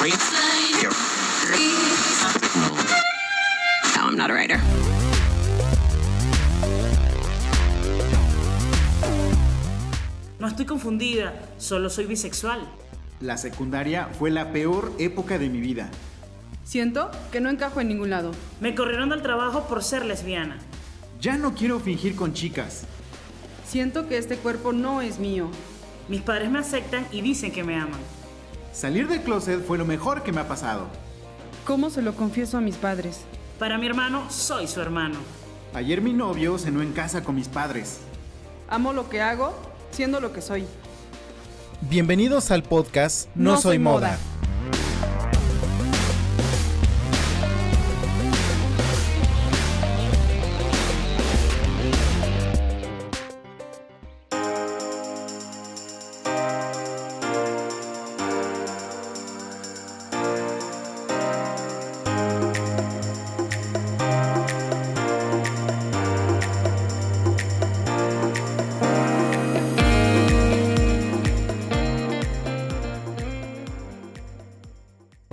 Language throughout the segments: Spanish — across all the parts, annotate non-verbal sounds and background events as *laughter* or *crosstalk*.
No, I'm not a writer. No estoy confundida, solo soy bisexual. La secundaria fue la peor época de mi vida. Siento que no encajo en ningún lado. Me corrieron del trabajo por ser lesbiana. Ya no quiero fingir con chicas. Siento que este cuerpo no es mío. Mis padres me aceptan y dicen que me aman. Salir del closet fue lo mejor que me ha pasado. ¿Cómo se lo confieso a mis padres? Para mi hermano, soy su hermano. Ayer mi novio cenó en casa con mis padres. Amo lo que hago, siendo lo que soy. Bienvenidos al podcast No, No Soy Soy Moda. Moda.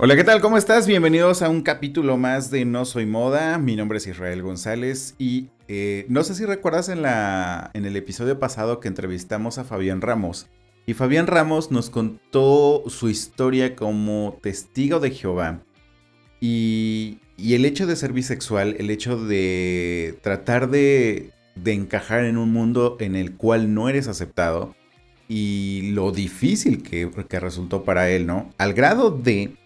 Hola, ¿qué tal? ¿Cómo estás? Bienvenidos a un capítulo más de No Soy Moda. Mi nombre es Israel González y eh, no sé si recuerdas en, la, en el episodio pasado que entrevistamos a Fabián Ramos. Y Fabián Ramos nos contó su historia como testigo de Jehová. Y, y el hecho de ser bisexual, el hecho de tratar de, de encajar en un mundo en el cual no eres aceptado y lo difícil que, que resultó para él, ¿no? Al grado de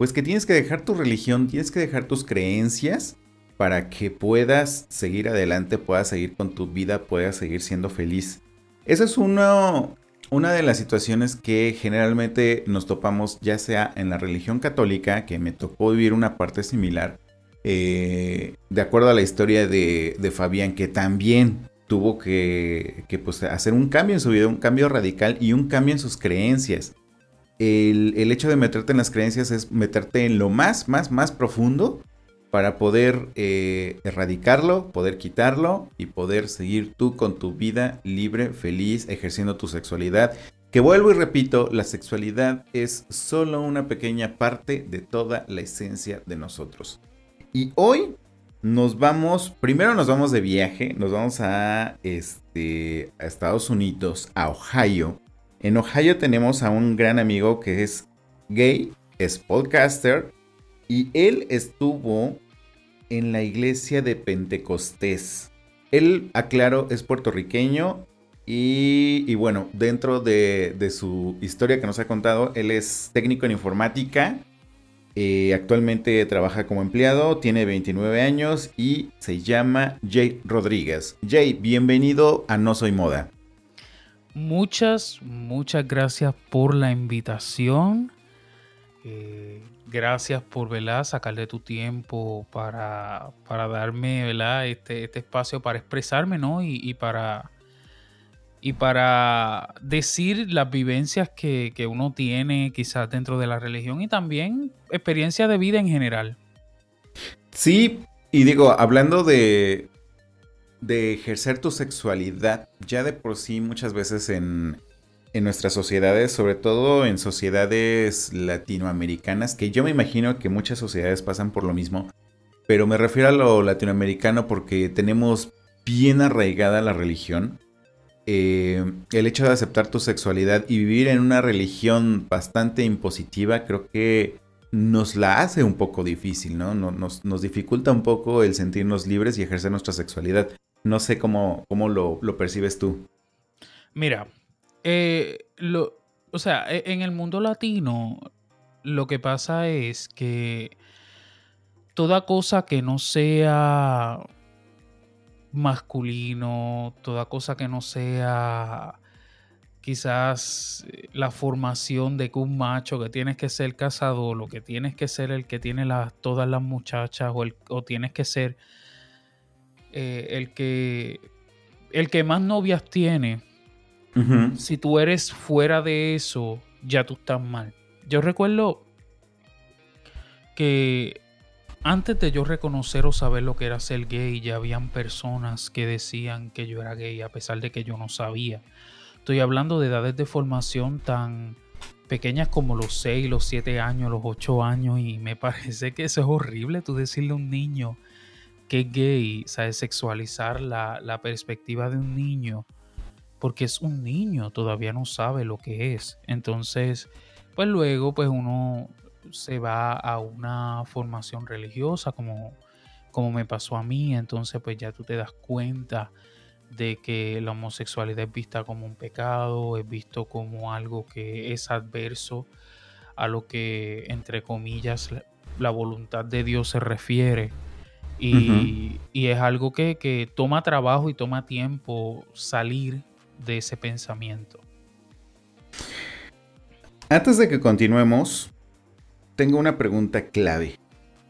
pues que tienes que dejar tu religión, tienes que dejar tus creencias para que puedas seguir adelante, puedas seguir con tu vida, puedas seguir siendo feliz. Esa es uno, una de las situaciones que generalmente nos topamos, ya sea en la religión católica, que me tocó vivir una parte similar, eh, de acuerdo a la historia de, Fabián, que también tuvo que, que pues, hacer un cambio en su vida, un cambio radical y un cambio en sus creencias el, hecho de meterte en las creencias es meterte en lo más, más, más profundo para poder eh, erradicarlo, poder quitarlo y poder seguir tú con tu vida libre, feliz, ejerciendo tu sexualidad. Que vuelvo y repito, la sexualidad es solo una pequeña parte de toda la esencia de nosotros. Y hoy nos vamos, primero nos vamos de viaje, nos vamos a, este, a Estados Unidos, a Ohio en Ohio tenemos a un gran amigo que es gay, es podcaster, y él estuvo en la iglesia de Pentecostés. Él, aclaro, es puertorriqueño y, bueno, dentro de, de, su historia que nos ha contado, él es técnico en informática. Eh, actualmente trabaja como empleado, tiene 29 años y se llama Jay Rodríguez. Jay, bienvenido a No Soy Moda. Muchas, muchas gracias por la invitación. Eh, gracias por ¿verdad? sacarle tu tiempo para, para darme ¿verdad? Este, este, espacio para expresarme ¿no? y, y, para, y para decir las vivencias que, que, uno tiene quizás dentro de la religión y también experiencia de vida en general. Sí, y digo, hablando de, de ejercer tu sexualidad ya de por sí muchas veces en, nuestras sociedades, sobre todo en sociedades latinoamericanas, que yo me imagino que muchas sociedades pasan por lo mismo, pero me refiero a lo latinoamericano porque tenemos bien arraigada la religión. Eh, el hecho de aceptar tu sexualidad y vivir en una religión bastante impositiva creo que nos la hace un poco difícil, ¿no? Nos dificulta un poco el sentirnos libres y ejercer nuestra sexualidad. No sé cómo, cómo lo, lo, percibes tú. Mira, eh, lo, o sea, en el mundo latino lo que pasa es que toda cosa que no sea masculino, toda cosa que no sea quizás la formación de que un macho que tienes que ser cazador, lo que tienes que ser el que tiene todas las muchachas o, el, o tienes que ser eh, el que el que más novias tiene, uh -huh. si tú eres fuera de eso, ya tú estás mal. Yo recuerdo que antes de yo reconocer o saber lo que era ser gay, ya habían personas que decían que yo era gay a pesar de que yo no sabía. Estoy hablando de edades de formación tan pequeñas como los 6, los 7 años, los 8 años, y me *laughs* parece que eso es horrible, tú decirle a un niño que es gay, ¿sabes? Sexualizar la, la perspectiva de un niño, porque es un niño, todavía no sabe lo que es. Entonces, pues luego, pues uno se va a una formación religiosa, como, como me pasó a mí, entonces pues ya tú te das cuenta de que la homosexualidad es vista como un pecado, es visto como algo que es adverso a lo que, entre comillas, la, voluntad de Dios se refiere. Y, es algo que, que, toma trabajo y toma tiempo salir de ese pensamiento. Antes de que continuemos, tengo una pregunta clave.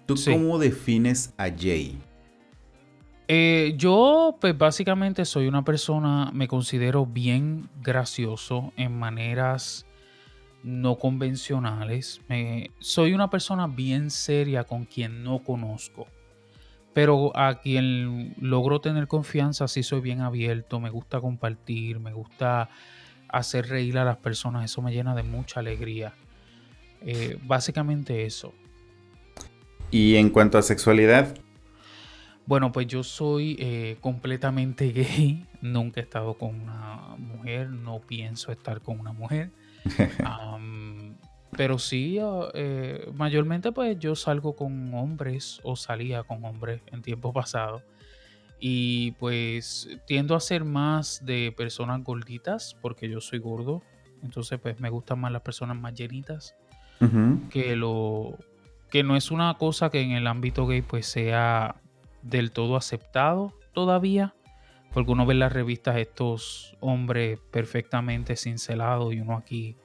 ¿Tú cómo defines a Jay? Eh, yo, pues básicamente soy una persona, me considero bien gracioso en maneras no convencionales. soy una persona bien seria con quien no conozco. Pero a quien logro tener confianza, sí soy bien abierto, me gusta compartir, me gusta hacer reír a las personas, eso me llena de mucha alegría. Eh, básicamente eso. Y en cuanto a sexualidad, bueno, pues yo soy eh, completamente *laughs* gay. Nunca he estado con una mujer. No pienso estar con una mujer. *laughs* pero sí, eh, mayormente pues yo salgo con hombres o salía con hombres en tiempo *laughs* pasado. Y pues tiendo a ser más de personas gorditas porque yo soy gordo. Entonces pues me gustan más las personas más llenitas. Que lo... Que no es una cosa que en el ámbito gay pues sea del todo aceptado todavía. Porque uno ve en las revistas estos hombres perfectamente cincelados y uno aquí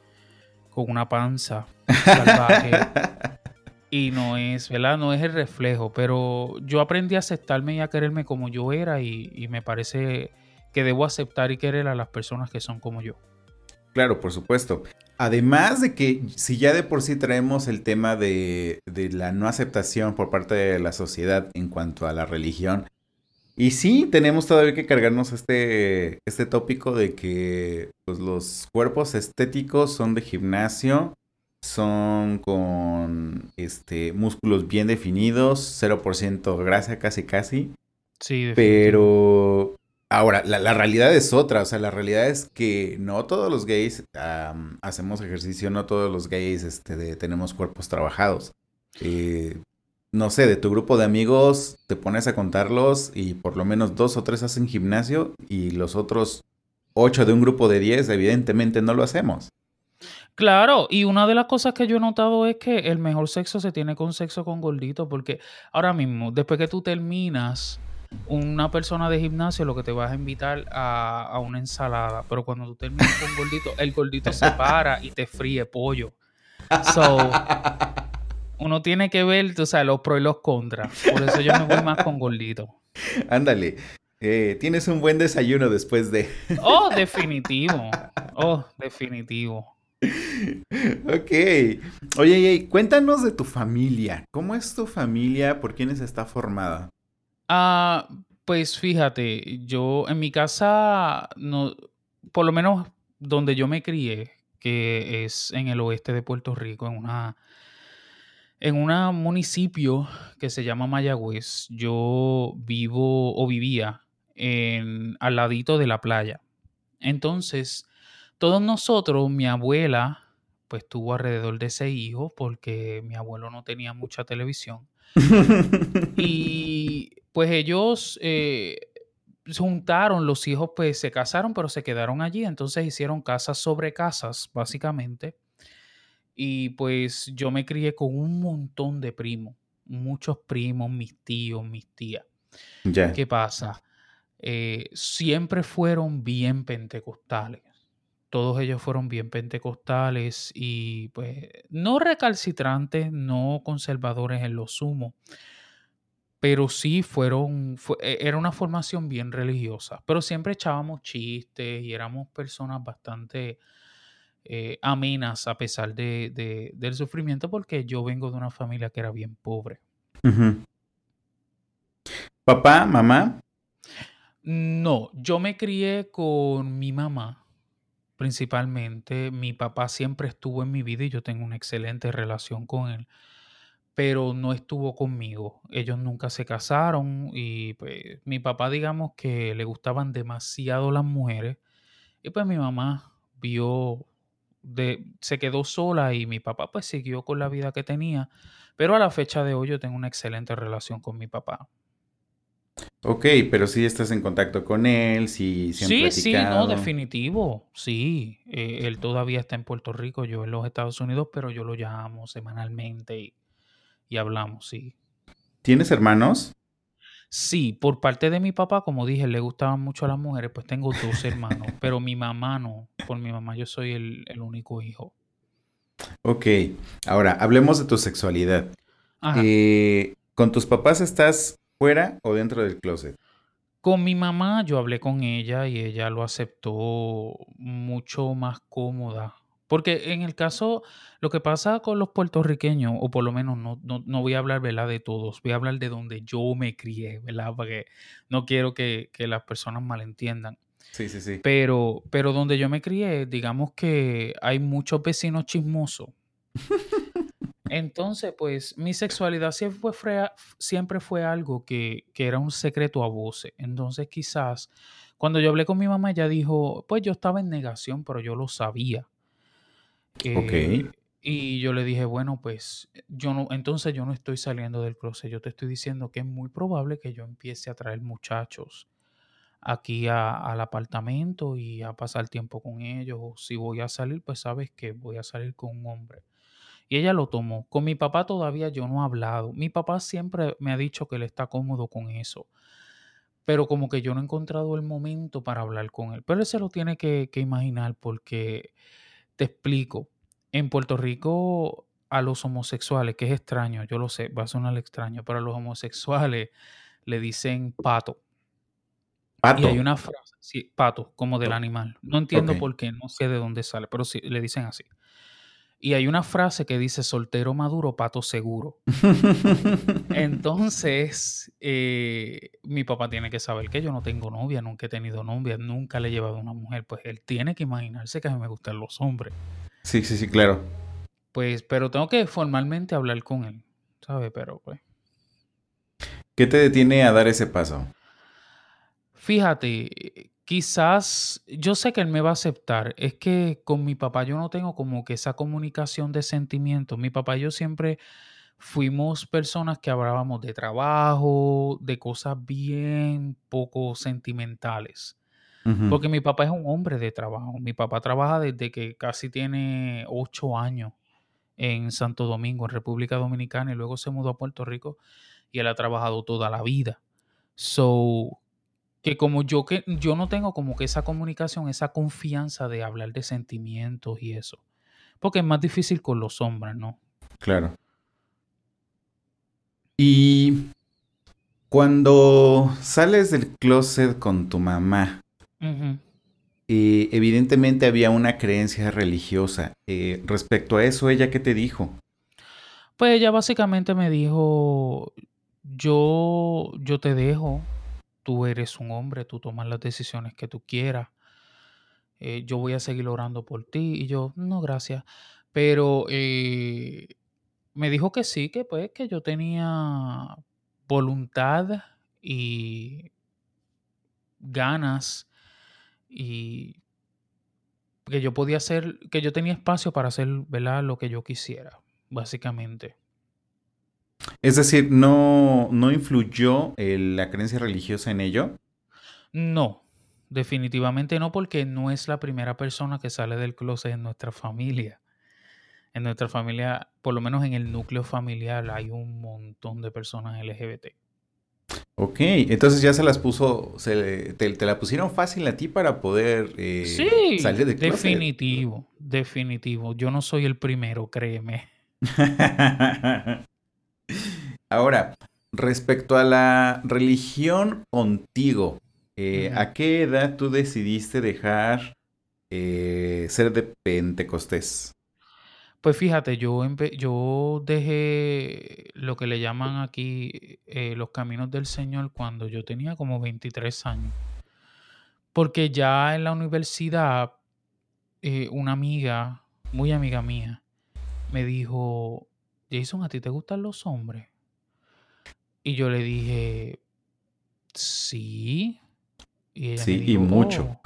con una panza salvaje. *laughs* y no es, ¿verdad? No es el reflejo. Pero yo aprendí a aceptarme y a quererme como yo era y, y me parece que debo aceptar y querer a las personas que son como yo. Claro, por supuesto. Además de que si ya de por sí traemos el tema de, la no aceptación por parte de la sociedad en cuanto a la religión, y sí tenemos todavía que cargarnos este, este tópico de que pues, los cuerpos estéticos son de gimnasio, son con este, músculos bien definidos, 0% grasa casi casi. Sí, pero Ahora, la, realidad es otra, o sea, la realidad es que no todos los gays hacemos ejercicio, no todos los gays este, tenemos cuerpos trabajados. Eh, no sé, de tu grupo de amigos te pones a contarlos y por lo menos dos o tres hacen gimnasio y los otros ocho de un grupo de diez evidentemente no lo hacemos. Claro, y una de las cosas que yo he notado es que el mejor sexo se tiene con sexo con gordito, porque ahora mismo, después que tú terminas una persona de gimnasio lo que te vas a invitar a, una ensalada, pero cuando tú terminas con gordito, el gordito se *laughs* para y te fríe pollo. So, *laughs* uno tiene que ver, tú sabes, los pros y los contras. Por eso yo me voy más con gordito. *laughs* Ándale. Eh, tienes un buen desayuno después de. oh, *laughs* definitivo. Oh, definitivo. Ok. Oye, cuéntanos de tu familia. ¿Cómo es tu familia? ¿Por quiénes está formada? Ah, pues fíjate, yo en mi casa, no, por lo menos donde yo me crié, que es en el oeste de Puerto Rico, en una en un municipio que se llama Mayagüez, yo vivo o vivía en, al ladito de la playa. Entonces, todos nosotros, mi abuela, pues tuvo alrededor de seis hijos porque mi abuelo no tenía mucha televisión. *laughs* y pues ellos eh, se juntaron, los hijos pues se casaron, pero se quedaron allí, entonces hicieron casas sobre casas, básicamente. Y pues yo me crié con un montón de primos, muchos primos, mis tíos, mis tías. ¿Qué pasa? Eh, siempre fueron bien pentecostales. Todos ellos fueron bien pentecostales y pues no recalcitrantes, no conservadores en lo sumo, pero sí fueron, e, era una formación bien religiosa, pero siempre echábamos chistes y éramos personas bastante eh, amenas a pesar de, del sufrimiento porque yo vengo de una familia que era bien pobre. ¿Papá, mamá? No, yo me crié con mi mamá principalmente. Mi papá siempre estuvo en mi vida y yo tengo una excelente relación con él, pero no estuvo conmigo. Ellos nunca se casaron y pues mi papá digamos que le gustaban demasiado las mujeres y pues mi mamá vio de, se quedó sola y mi papá pues siguió con la vida que tenía, pero a la fecha de hoy yo tengo una excelente relación con mi papá. Ok, pero sí estás en contacto con él, sí, sí han Sí, sí, no, definitivo, sí. eh, él todavía está en Puerto Rico, yo en los Estados Unidos, pero yo lo llamo semanalmente y, y hablamos, sí. ¿Tienes hermanos? Sí, por parte de mi papá, como dije, le gustaban mucho a las mujeres, pues tengo dos hermanos, *laughs* pero mi mamá no, por mi mamá yo soy el, el único hijo. Ok, ahora hablemos de tu sexualidad. Ajá. Eh, ¿Con tus papás estás fuera o dentro del closet? Con mi mamá yo hablé con ella y ella lo aceptó mucho más cómoda. Porque en el caso, lo que pasa con los puertorriqueños, o por lo menos no, no, no voy a hablar, ¿verdad? de todos, voy a hablar de donde yo me crié, ¿verdad? Porque no quiero que, que las personas malentiendan. Sí, sí, sí. Pero, pero donde yo me crié, digamos que hay muchos vecinos chismosos. Entonces, pues mi sexualidad siempre fue, siempre fue algo que, que era un secreto a voces. Entonces, quizás cuando yo hablé con mi mamá, ella dijo, pues yo estaba en negación, pero yo lo sabía. Eh, y yo le dije, bueno, pues yo no, entonces yo no estoy saliendo del closet. Yo te estoy diciendo que es muy probable que yo empiece a traer muchachos aquí a- al apartamento y a pasar tiempo con ellos. O si voy a salir, pues sabes que voy a salir con un hombre. Y ella lo tomó. Con mi papá todavía yo no he hablado. Mi papá siempre me ha dicho que él está cómodo con eso. Pero como que yo no he encontrado el momento para hablar con él. Pero él se lo tiene que imaginar porque te explico. En Puerto Rico a los homosexuales, que es extraño, yo lo sé, va a sonar extraño, pero a los homosexuales le dicen pato. Pato. Y hay una frase, sí, pato, como del animal. No entiendo por qué, no sé de dónde sale, pero sí, le dicen así. Y hay una frase que dice soltero maduro, pato seguro. Entonces, eh, mi papá tiene que saber que yo no tengo novia, nunca he tenido novia, nunca le he llevado a una mujer. Pues él tiene que imaginarse que a mí me gustan los hombres. Sí, sí, sí, claro. Pues, pero tengo que formalmente hablar con él, ¿sabes? Pero pues. ¿Qué te detiene a dar ese paso? Fíjate, quizás yo sé que él me va a aceptar. Es que con mi papá yo no tengo como que esa comunicación de sentimientos. Mi papá y yo siempre fuimos personas que hablábamos de trabajo, de cosas bien poco sentimentales. Porque mi papá es un hombre de trabajo. Mi papá trabaja desde que casi tiene ocho años en Santo Domingo, en República Dominicana, y luego se mudó a Puerto Rico y él ha trabajado toda la vida. So, que como yo que yo no tengo como que esa comunicación, esa confianza de hablar de sentimientos y eso. Porque es más difícil con los hombres, ¿no? Claro. Y cuando sales del closet con tu mamá, eh, evidentemente había una creencia religiosa. Eh, respecto a eso, ¿ella qué te dijo? Pues ella básicamente me dijo, yo, yo te dejo, tú eres un hombre, tú tomas las decisiones que tú quieras, eh, yo voy a seguir orando por ti. Y yo, no, gracias. Pero eh, me dijo que sí, que pues que yo tenía voluntad y ganas y que yo podía hacer, que yo tenía espacio para hacer, ¿verdad? Lo que yo quisiera, básicamente. Es decir, ¿no, no influyó eh, la creencia religiosa en ello? No, definitivamente no, porque no es la primera persona que sale del closet en nuestra familia. En nuestra familia, por lo menos en el núcleo familiar, hay un montón de personas LGBT. Ok, entonces ya se las puso, se, te, te la pusieron fácil a ti para poder eh, Sí, salir del closet. definitivo, definitivo. Yo no soy el primero, créeme. *laughs* Ahora, respecto a la religión contigo, eh. ¿a qué edad tú decidiste dejar eh, ser de Pentecostés? Pues fíjate, yo, yo dejé lo que le llaman aquí eh, los caminos del Señor cuando yo tenía como 23 años. Porque ya en la universidad una amiga, muy amiga mía, me dijo, Jason, ¿a ti te gustan los hombres? Y yo le dije, sí. Y ella me Sí, y dijo, mucho. "Oh".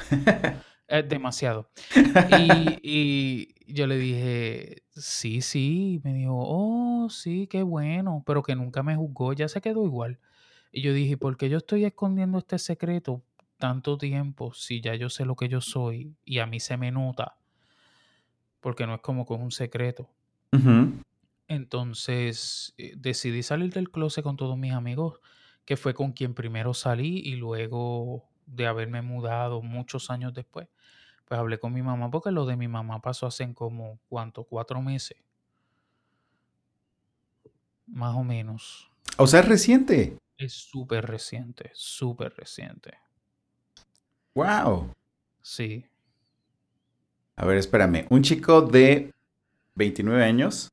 Eh, demasiado. *laughs* Y, y yo le dije, sí, sí. Y me dijo, oh, sí, qué bueno, pero que nunca me juzgó, ya se quedó igual. Y yo dije, ¿por qué yo estoy escondiendo este secreto tanto tiempo si ya yo sé lo que yo soy y a mí se me nota? Porque no es como con un secreto. Entonces eh, decidí salir del closet con todos mis amigos, que fue con quien primero salí y luego de haberme mudado muchos años después, pues hablé con mi mamá porque lo de mi mamá pasó hace como, ¿cuánto? Cuatro meses. Más o menos. O sea, es reciente. Es súper reciente, súper reciente. Wow. Sí. A ver, espérame. Un chico de 29 años,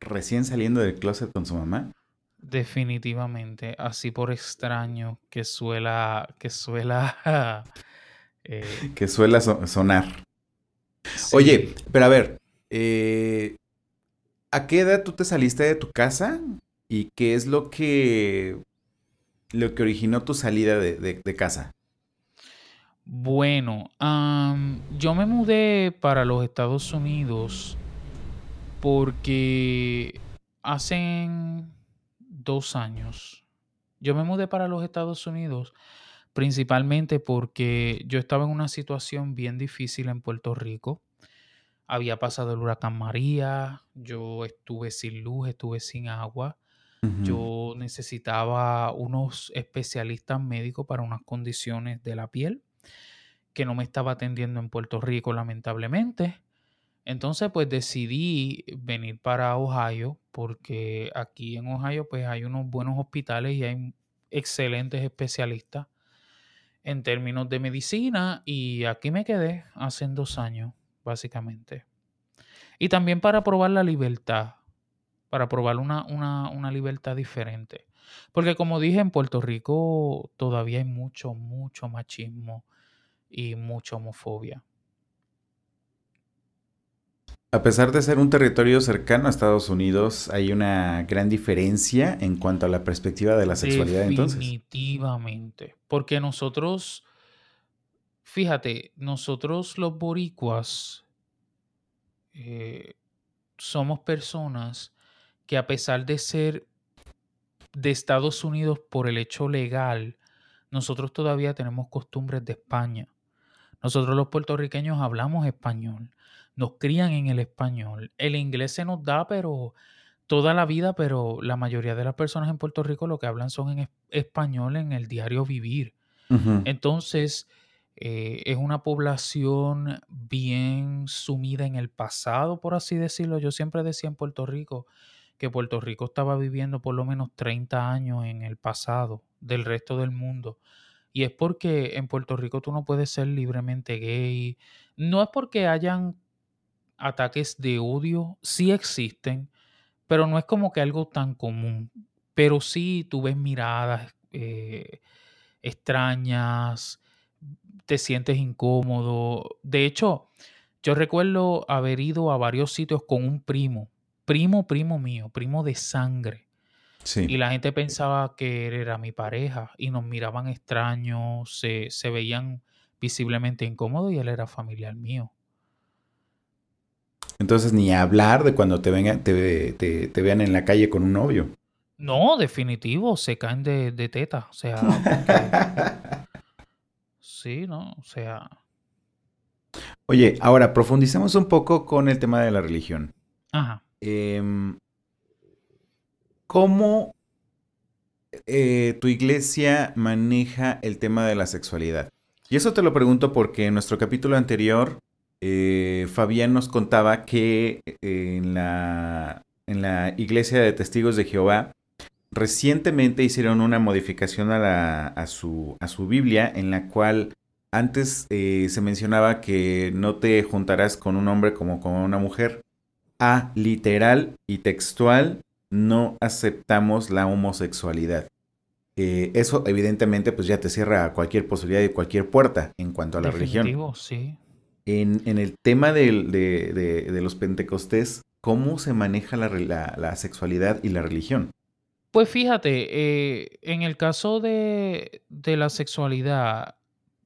recién saliendo del closet con su mamá. Definitivamente, así por extraño que suela, que suela *laughs* eh, Que suele so- sonar. sí. Oye, pero a ver, eh, ¿a qué edad tú te saliste de tu casa? ¿Y qué es lo que, lo que originó tu salida de, de- de casa? Bueno, yo me mudé para los Estados Unidos porque hace dos años yo me mudé para los Estados Unidos principalmente porque yo estaba en una situación bien difícil en Puerto Rico. Había pasado el huracán María, yo estuve sin luz, estuve sin agua. Yo necesitaba unos especialistas médicos para unas condiciones de la piel que no me estaba atendiendo en Puerto Rico, lamentablemente. Entonces, pues decidí venir para Ohio porque aquí en Ohio pues hay unos buenos hospitales y hay excelentes especialistas en términos de medicina y aquí me quedé hace dos años, básicamente. Y también para probar la libertad, para probar una, una, una libertad diferente. Porque como dije, en Puerto Rico todavía hay mucho, mucho machismo y mucha homofobia. A pesar de ser un territorio cercano a Estados Unidos, hay una gran diferencia en cuanto a la perspectiva de la sexualidad entonces. Definitivamente. Porque nosotros, fíjate, nosotros los boricuas eh, somos personas que a pesar de ser de Estados Unidos por el hecho legal, nosotros todavía tenemos costumbres de España. Nosotros los puertorriqueños hablamos español, nos crían en el español. El inglés se nos da, pero toda la vida, pero la mayoría de las personas en Puerto Rico lo que hablan son en es- español en el diario vivir. Entonces, eh, es una población bien sumida en el pasado, por así decirlo. Yo siempre decía en Puerto Rico que Puerto Rico estaba viviendo por lo menos 30 años en el pasado del resto del mundo. Y es porque en Puerto Rico tú no puedes ser libremente gay. No es porque hayan ataques de odio, sí existen, pero no es como que algo tan común. Pero sí tú ves miradas eh, extrañas, te sientes incómodo. De hecho, yo recuerdo haber ido a varios sitios con un primo, primo, primo mío, primo de sangre. Y la gente pensaba que él era mi pareja y nos miraban extraños, se, se veían visiblemente incómodos y él era familiar mío. Entonces ni hablar de cuando te, venga, te, te- te vean en la calle con un novio. No, definitivo, se caen de, de teta. O sea, *laughs* porque- sí, ¿no? O sea, Oye, ahora profundicemos un poco con el tema de la religión. ajá. Em, ¿Cómo eh, tu iglesia maneja el tema de la sexualidad? Y eso te lo pregunto porque en nuestro capítulo anterior, eh, Fabián nos contaba que eh, en la, en la iglesia de testigos de Jehová, recientemente hicieron una modificación a, la- a su, a su Biblia en la cual antes eh, se mencionaba que no te juntarás con un hombre como con una mujer. A literal y textual, no aceptamos la homosexualidad. Eh, eso evidentemente pues ya te cierra cualquier posibilidad y cualquier puerta en cuanto a la religión. Sí. En, el tema de, los pentecostés, ¿cómo se maneja la, sexualidad y la religión? Pues fíjate, eh, en el caso de, la sexualidad,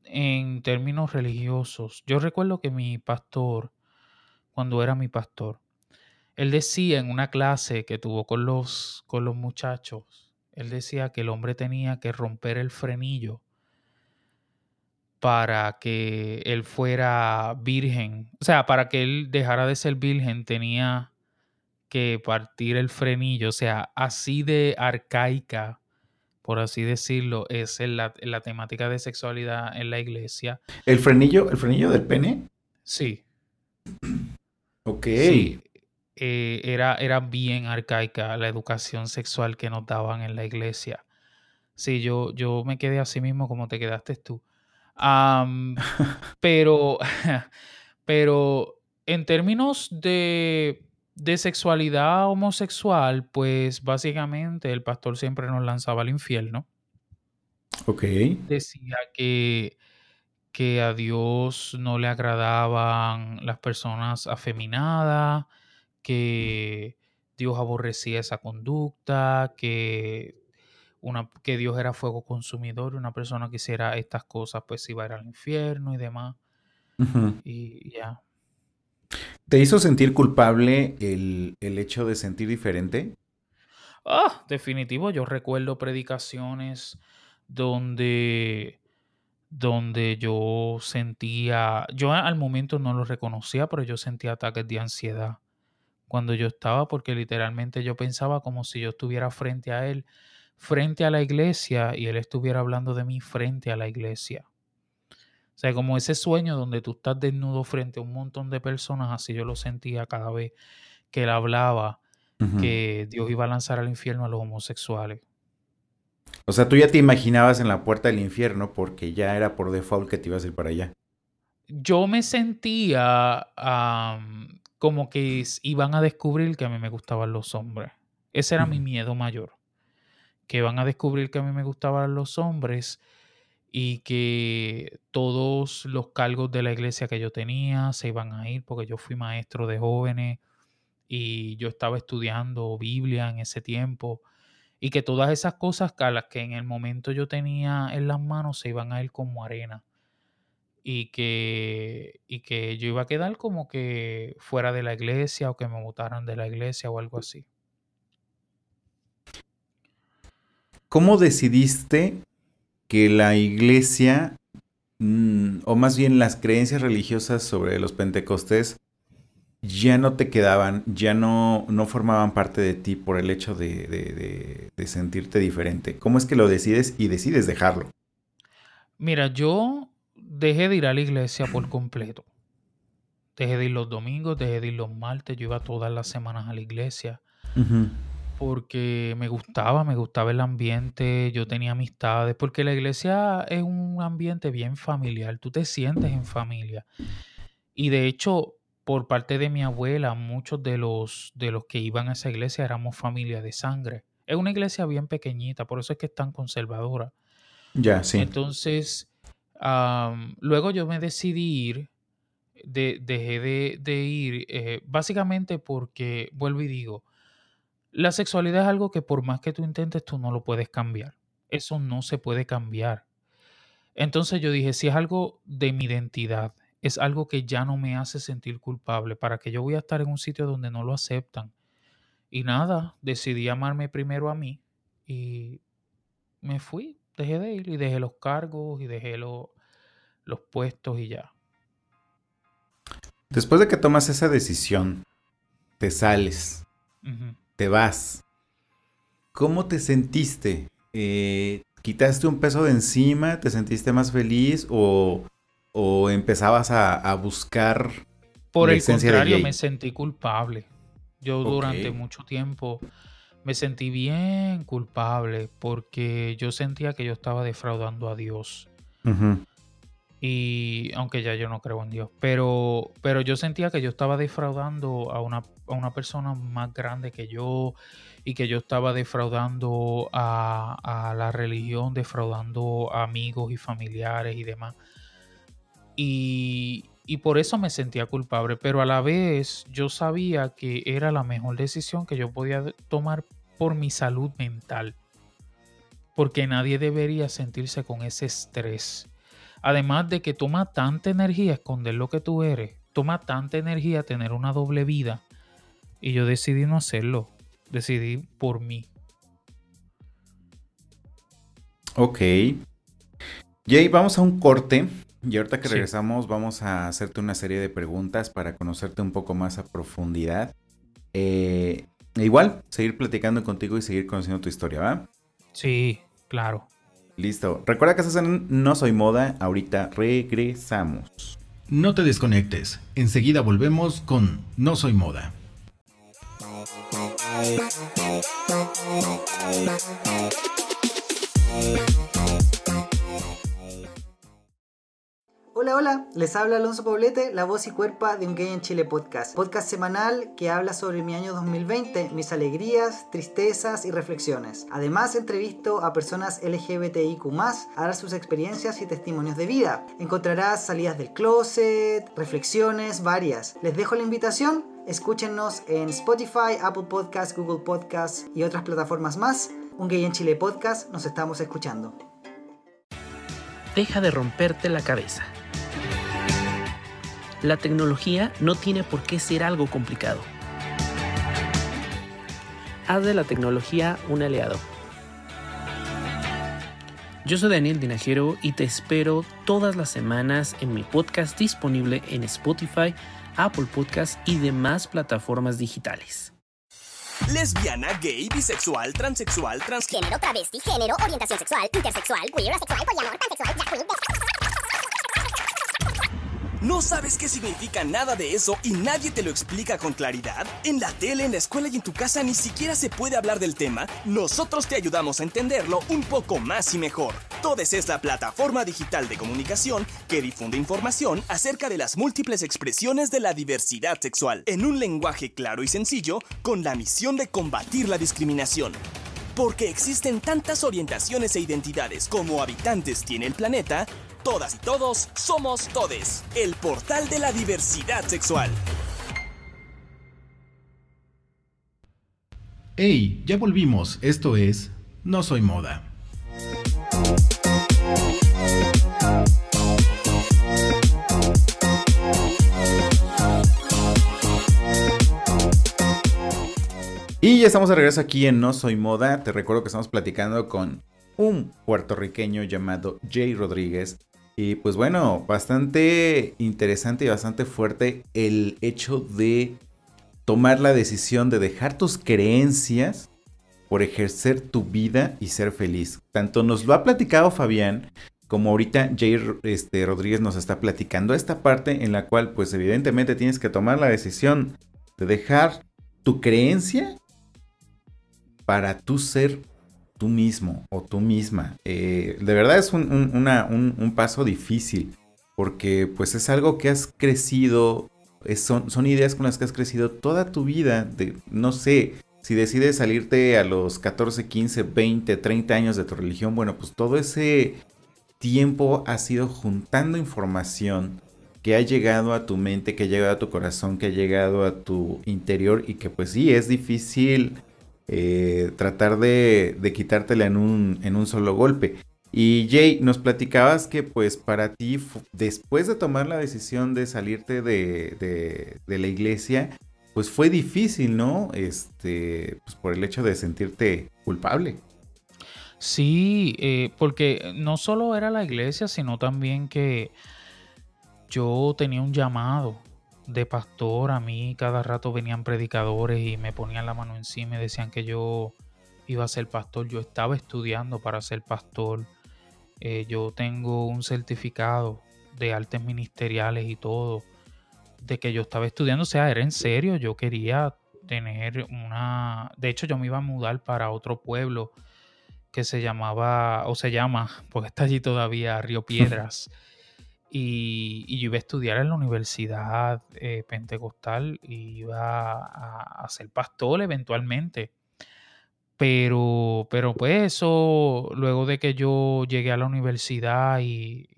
en términos religiosos, yo recuerdo que mi pastor, cuando era mi pastor, él decía en una clase que tuvo con los muchachos, él decía que el hombre tenía que romper el frenillo para que él fuera virgen. O sea, para que él dejara de ser virgen tenía que partir el frenillo. O sea, así de arcaica, por así decirlo, es en la, en la temática de sexualidad en la iglesia. ¿El frenillo, el frenillo del pene? Sí, Ok. sí. eh, era, era bien arcaica la educación sexual que nos daban en la iglesia. Sí, yo, yo me quedé así mismo como te quedaste tú. Pero, *laughs* pero en términos de, de sexualidad homosexual, pues básicamente el pastor siempre nos lanzaba al infierno. Ok. Decía que, que a Dios no le agradaban las personas afeminadas, que Dios aborrecía esa conducta, que, una, que Dios era fuego consumidor y una persona que hiciera estas cosas pues iba a ir al infierno y demás. Y ya. ¿Te hizo sentir culpable el, el hecho de sentir diferente? Ah, definitivo, yo recuerdo predicaciones donde, donde yo sentía, yo al momento no lo reconocía, pero yo sentía ataques de ansiedad cuando yo estaba, porque literalmente yo pensaba como si yo estuviera frente a él, frente a la iglesia, y él estuviera hablando de mí frente a la iglesia. O sea, como ese sueño donde tú estás desnudo frente a un montón de personas, así yo lo sentía cada vez que él hablaba que Dios iba a lanzar al infierno a los homosexuales. O sea, tú ya te imaginabas en la puerta del infierno porque ya era por default que te ibas a ir para allá. Yo me sentía como que iban a descubrir que a mí me gustaban los hombres. Ese era mi miedo mayor. Que van a descubrir que a mí me gustaban los hombres y que todos los cargos de la iglesia que yo tenía se iban a ir porque yo fui maestro de jóvenes y yo estaba estudiando Biblia en ese tiempo y que todas esas cosas que a las que en el momento yo tenía en las manos se iban a ir como arena y que, y que yo iba a quedar como que fuera de la iglesia o que me botaran de la iglesia o algo así. ¿Cómo decidiste que la iglesia, mm, o más bien las creencias religiosas sobre los pentecostés, ya no te quedaban, ya no, no formaban parte de ti por el hecho de, de- de- de sentirte diferente? ¿Cómo es que lo decides y decides dejarlo? Mira, yo dejé de ir a la iglesia por completo. Dejé de ir los domingos, dejé de ir los martes, yo iba todas las semanas a la iglesia. Porque me gustaba, me gustaba el ambiente, yo tenía amistades, porque la iglesia es un ambiente bien familiar, tú te sientes en familia. Y de hecho, por parte de mi abuela, muchos de los, de los que iban a esa iglesia éramos familia de sangre. Es una iglesia bien pequeñita, por eso es que es tan conservadora. Ya, sí. Entonces, luego yo me decidí ir, de- dejé de, de ir, eh, básicamente porque, vuelvo y digo, la sexualidad es algo que por más que tú intentes, tú no lo puedes cambiar. Eso no se puede cambiar. Entonces yo dije, si es algo de mi identidad, es algo que ya no me hace sentir culpable, ¿para que yo voy a estar en un sitio donde no lo aceptan? Y nada, decidí amarme primero a mí y me fui, dejé de ir y dejé los cargos y dejé lo- los puestos y ya. Después de que tomas esa decisión, te sales. Te vas. ¿Cómo te sentiste? Eh, ¿Quitaste un peso de encima? ¿Te sentiste más feliz? ¿O, o empezabas a, a buscar Por el contrario, me sentí culpable. Yo durante mucho tiempo me sentí bien culpable porque yo sentía que yo estaba defraudando a Dios. Y aunque ya yo no creo en Dios, pero, pero yo sentía que yo estaba defraudando a una, a una persona más grande que yo y que yo estaba defraudando a, la religión, defraudando a amigos y familiares y demás. Y por eso me sentía culpable, pero a la vez yo sabía que era la mejor decisión que yo podía tomar por mi salud mental. Porque nadie debería sentirse con ese estrés. Además de que toma tanta energía esconder lo que tú eres, toma tanta energía tener una doble vida. Y yo decidí no hacerlo, decidí por mí. Ok. Jay, vamos a un corte y ahorita que Sí. regresamos vamos a hacerte una serie de preguntas para conocerte un poco más a profundidad. Eh, igual, seguir platicando contigo y seguir conociendo tu historia, ¿va? Sí, claro. Listo. Recuerda que estás en No Soy Moda. Ahorita regresamos. No te desconectes. Enseguida volvemos con No Soy Moda. Hola, hola, les habla Alonso Poblete, la voz y cuerpa de Un Gay en Chile podcast. Podcast semanal que habla sobre mi año 2020, mis alegrías, tristezas y reflexiones. Además, entrevisto a personas LGBTIQ, a dar sus experiencias y testimonios de vida. Encontrarás salidas del closet, reflexiones varias. Les dejo la invitación. Escúchenos en Spotify, Apple Podcasts, Google Podcasts y otras plataformas más. Un Gay en Chile podcast, nos estamos escuchando. Deja de romperte la cabeza. La tecnología no tiene por qué ser algo complicado. Haz de la tecnología un aliado. Yo soy Daniel Dinajero y te espero todas las semanas en mi podcast disponible en Spotify, Apple Podcasts y demás plataformas digitales. Lesbiana, gay, bisexual, transexual, transgénero. Género, travesti, género, orientación sexual, intersexual, queer, asexual, poliamor, pansexual, drag queen, ¿No sabes qué significa nada de eso y nadie te lo explica con claridad? En la tele, en la escuela y en tu casa ni siquiera se puede hablar del tema. Nosotros te ayudamos a entenderlo un poco más y mejor. Todes es la plataforma digital de comunicación que difunde información acerca de las múltiples expresiones de la diversidad sexual en un lenguaje claro y sencillo con la misión de combatir la discriminación. Porque existen tantas orientaciones e identidades como habitantes tiene el planeta, todas y todos somos Todes, el portal de la diversidad sexual. Hey, ya volvimos. Esto es No Soy Moda. Y ya estamos de regreso aquí en No Soy Moda. Te recuerdo que estamos platicando con un puertorriqueño llamado Jay Rodríguez. Y pues bueno, bastante interesante y bastante fuerte el hecho de tomar la decisión de dejar tus creencias por ejercer tu vida y ser feliz. Tanto nos lo ha platicado Fabián como ahorita Jay este, Rodríguez nos está platicando esta parte en la cual pues evidentemente tienes que tomar la decisión de dejar tu creencia para tú ser tú mismo o tú misma. Eh, de verdad es un, un, paso difícil porque pues es algo que has crecido, son, son ideas con las que has crecido toda tu vida. De, no sé, si decides salirte a los 14, 15, 20, 30 años de tu religión, bueno, pues todo ese tiempo has ido juntando información que ha llegado a tu mente, que ha llegado a tu corazón, que ha llegado a tu interior y que pues sí, es difícil eh, tratar de, quitártela en un, solo golpe. Y Jay, nos platicabas que pues para ti, después de tomar la decisión de salirte de la iglesia, pues fue difícil, ¿no? Este, pues por el hecho de sentirte culpable. Sí, eh, porque no solo era la iglesia, sino también que yo tenía un llamado de pastor. A mí cada rato venían predicadores y me ponían la mano encima y decían que yo iba a ser pastor. Yo estaba estudiando para ser pastor. Eh, yo tengo un certificado de artes ministeriales y todo, de que yo estaba estudiando. O sea, era en serio. Yo quería tener una... De hecho, yo me iba a mudar para otro pueblo que se llamaba, o se llama, *laughs* porque está allí todavía, Río *laughs* Piedras. Y, yo iba a estudiar en la Universidad eh, Pentecostal y iba a, a, ser pastor eventualmente. Pero, pero pues eso, luego de que yo llegué a la universidad y,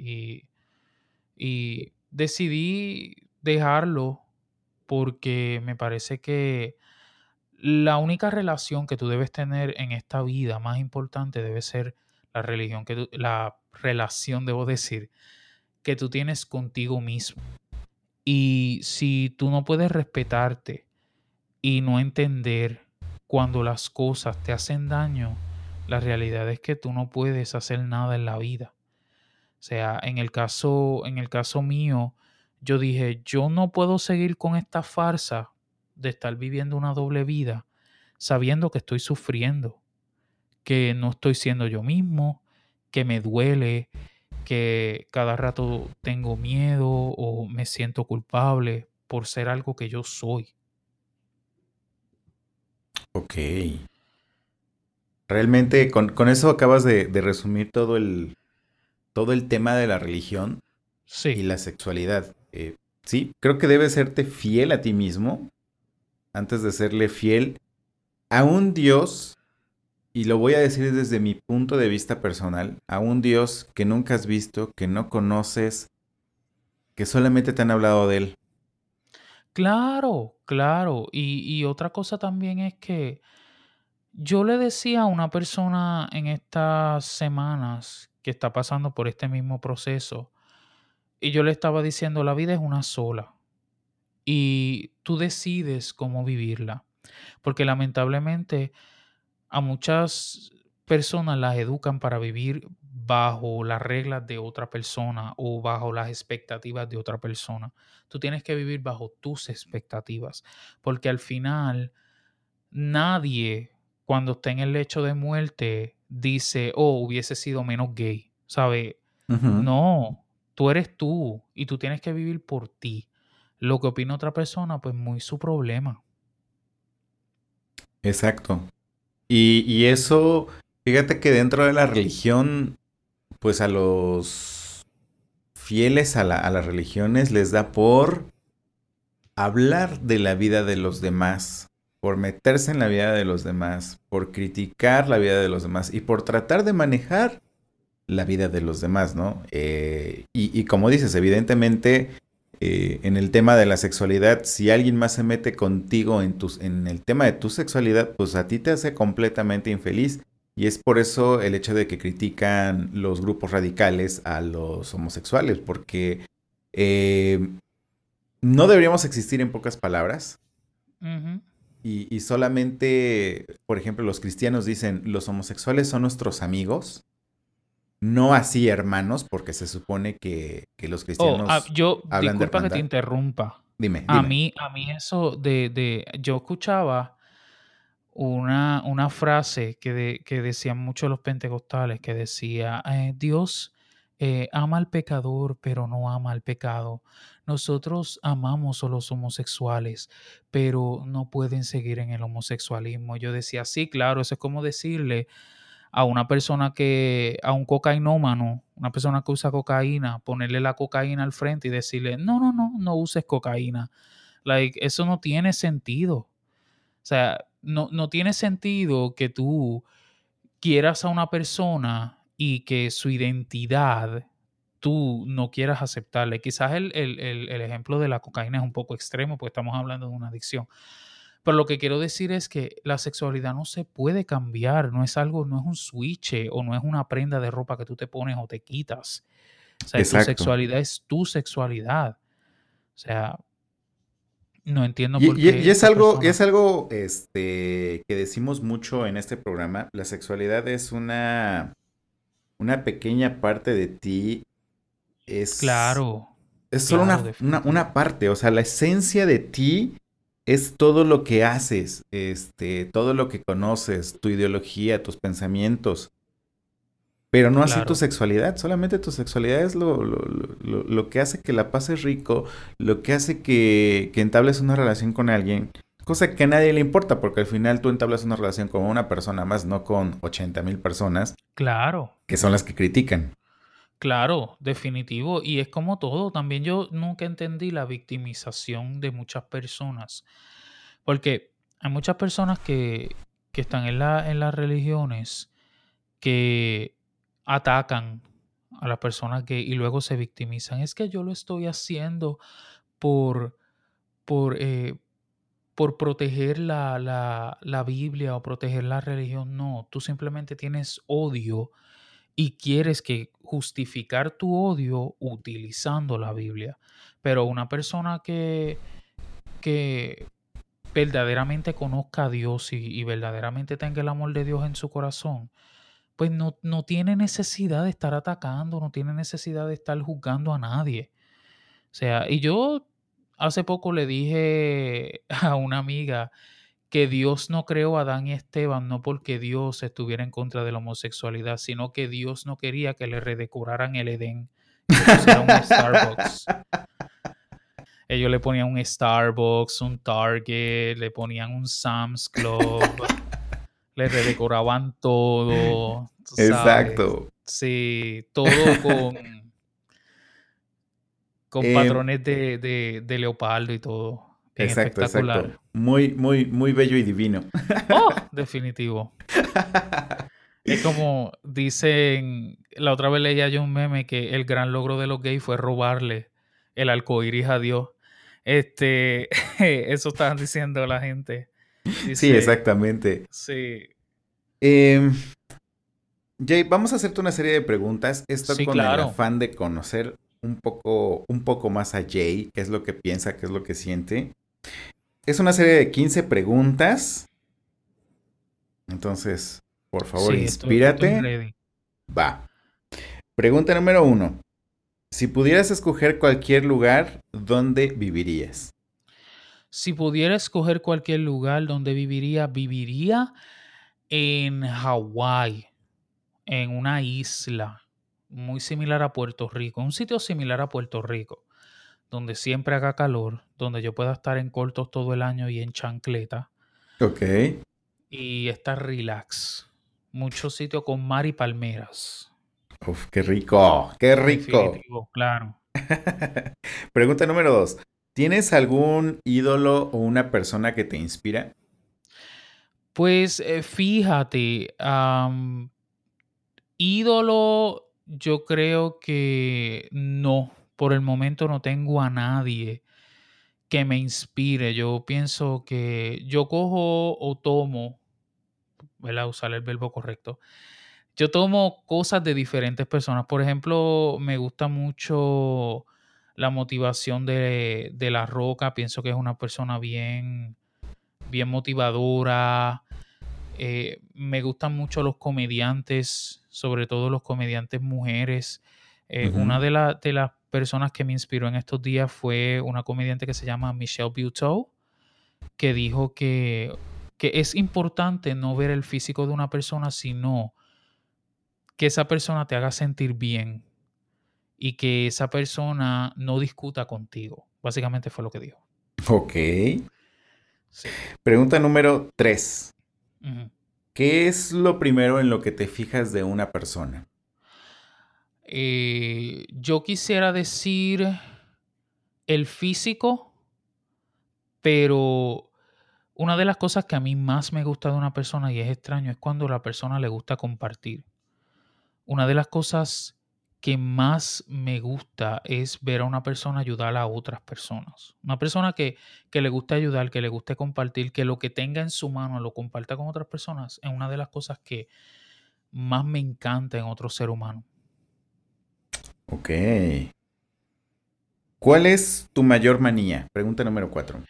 y, decidí dejarlo porque me parece que la única relación que tú debes tener en esta vida más importante debe ser la religión, que la relación, debo decir, que tú tienes contigo mismo. Y si tú no puedes respetarte y no entender cuando las cosas te hacen daño, la realidad es que tú no puedes hacer nada en la vida. O sea, en el caso, en el caso mío, yo dije, yo no puedo seguir con esta farsa de estar viviendo una doble vida sabiendo que estoy sufriendo, que no estoy siendo yo mismo, que me duele, que cada rato tengo miedo o me siento culpable por ser algo que yo soy. Ok. Realmente con, eso acabas de, resumir todo el, todo el tema de la religión y la sexualidad. Eh, sí, creo que debes serte fiel a ti mismo antes de serle fiel a un Dios, y lo voy a decir desde mi punto de vista personal, a un Dios que nunca has visto, que no conoces, que solamente te han hablado de él. Claro, claro. Y, otra cosa también es que yo le decía a una persona en estas semanas que está pasando por este mismo proceso, y yo le estaba diciendo, la vida es una sola, y tú decides cómo vivirla, porque lamentablemente a muchas personas las educan para vivir bajo las reglas de otra persona o bajo las expectativas de otra persona. Tú tienes que vivir bajo tus expectativas, porque al final nadie cuando está en el lecho de muerte dice, oh, hubiese sido menos gay, ¿sabe? No, tú eres tú y tú tienes que vivir por ti. Lo que opina otra persona, pues muy su problema. Exacto. Y, eso, fíjate que dentro de la religión, pues a los fieles a, a las religiones les da por hablar de la vida de los demás, por meterse en la vida de los demás, por criticar la vida de los demás y por tratar de manejar la vida de los demás, ¿no? Eh, y, y, como dices, evidentemente eh, en el tema de la sexualidad, si alguien más se mete contigo en, tus, en el tema de tu sexualidad, pues a ti te hace completamente infeliz. Y es por eso el hecho de que critican los grupos radicales a los homosexuales, porque eh, no deberíamos existir en pocas palabras. y, y, solamente, por ejemplo, los cristianos dicen, los homosexuales son nuestros amigos. No así hermanos, porque se supone que, los oh, cristianos. Oh, yo, disculpa que te interrumpa. Dime, A mí, a mí eso de, de yo escuchaba una, una frase que, que decían muchos los pentecostales, que decía, eh, Dios eh, ama al pecador, pero no ama al pecado. Nosotros amamos a los homosexuales, pero no pueden seguir en el homosexualismo. Yo decía, sí, claro, eso es como decirle a una persona que, a un cocainómano, una persona que usa cocaína, ponerle la cocaína al frente y decirle, no, no, no, no uses cocaína. Like, eso no tiene sentido. O sea, no, no tiene sentido que tú quieras a una persona y que su identidad tú no quieras aceptarle. Quizás el, el, el, ejemplo de la cocaína es un poco extremo, porque estamos hablando de una adicción. Pero lo que quiero decir es que la sexualidad no se puede cambiar, no es algo, no es un switch o no es una prenda de ropa que tú te pones o te quitas. O sea, tu sexualidad es tu sexualidad. O sea, no entiendo por qué. Y, es algo, es algo este, que decimos mucho en este programa. La sexualidad es una, una pequeña parte de ti. Es, claro. Es solo una, una, parte. O sea, la esencia de ti es todo lo que haces, este, todo lo que conoces, tu ideología, tus pensamientos. Pero no así tu sexualidad, solamente tu sexualidad es lo, lo, lo, lo, que hace que la pases rico, lo que hace que, que entables una relación con alguien, cosa que a nadie le importa, porque al final tú entablas una relación con una persona más, no con 80 mil personas. Claro. Que son las que critican. Claro, definitivo. Y es como todo. También yo nunca entendí la victimización de muchas personas. Porque hay muchas personas que, que están en, la, en las religiones que atacan a las personas gay y luego se victimizan. Es que yo lo estoy haciendo por, por, eh, por proteger la, la, la Biblia o proteger la religión. No, tú simplemente tienes odio y quieres que justificar tu odio utilizando la Biblia. Pero una persona que, que verdaderamente conozca a Dios y, y verdaderamente tenga el amor de Dios en su corazón, pues no, no tiene necesidad de estar atacando, no tiene necesidad de estar juzgando a nadie. O sea, y yo hace poco le dije *laughs* a una amiga que Dios no creó a Adán y Esteban no porque Dios estuviera en contra de la homosexualidad, sino que Dios no quería que le redecoraran el Edén. que un Starbucks. Ellos le ponían un Starbucks, un Target, le ponían un Sam's Club, le redecoraban todo. Exacto. Sí, todo con, con Em, patrones de, de, de leopardo y todo. Exacto, espectacular. exacto. Muy, muy, muy bello y divino. *laughs* ¡Oh! Definitivo. Es como dicen, la otra vez leía yo un meme que el gran logro de los gays fue robarle el arcoíris a Dios. Este, *laughs* eso estaban diciendo la gente. Sí, exactamente. Sí. Em, Jay, vamos a hacerte una serie de preguntas. Esto Sí, con claro. el afán de conocer un poco, un poco más a Jay, qué es lo que piensa, qué es lo que siente. Es una serie de 15 preguntas. Entonces, por favor, Sí, inspírate. estoy. Va. Pregunta número uno. Si pudieras escoger cualquier lugar, ¿dónde vivirías? Si pudiera escoger cualquier lugar donde viviría, viviría en Hawái, en una isla muy similar a Puerto Rico, un sitio similar a Puerto Rico, donde siempre haga calor, donde yo pueda estar en cortos todo el año y en chancleta Ok. y estar relax. Muchos sitios con mar y palmeras. Uf, qué rico, qué rico. Definitivo, claro. *laughs* Pregunta número dos. ¿Tienes algún ídolo o una persona que te inspira? Pues eh, fíjate, am, ídolo, yo creo que no, por el momento no tengo a nadie que me inspire. Yo pienso que yo cojo o tomo, ¿verdad? Usar el verbo correcto. Yo tomo cosas de diferentes personas. Por ejemplo, me gusta mucho la motivación de, de La Roca. Pienso que es una persona bien, bien motivadora. Eh, me gustan mucho los comediantes, sobre todo los comediantes mujeres. Eh. Una de, la- de las personas que me inspiró en estos días fue una comediante que se llama Michelle Buteau, que dijo que, que es importante no ver el físico de una persona, sino que esa persona te haga sentir bien y que esa persona no discuta contigo. Básicamente fue lo que dijo. Ok. Sí. Pregunta número tres. ¿Qué es lo primero en lo que te fijas de una persona? Eh, yo quisiera decir el físico, pero una de las cosas que a mí más me gusta de una persona y es extraño es cuando la persona le gusta compartir. Una de las cosas que más me gusta es ver a una persona ayudar a otras personas. Una persona que, que le guste ayudar, que le guste compartir, que lo que tenga en su mano lo comparta con otras personas, es una de las cosas que más me encanta en otro ser humano. Ok. ¿Cuál es tu mayor manía? Pregunta número cuatro.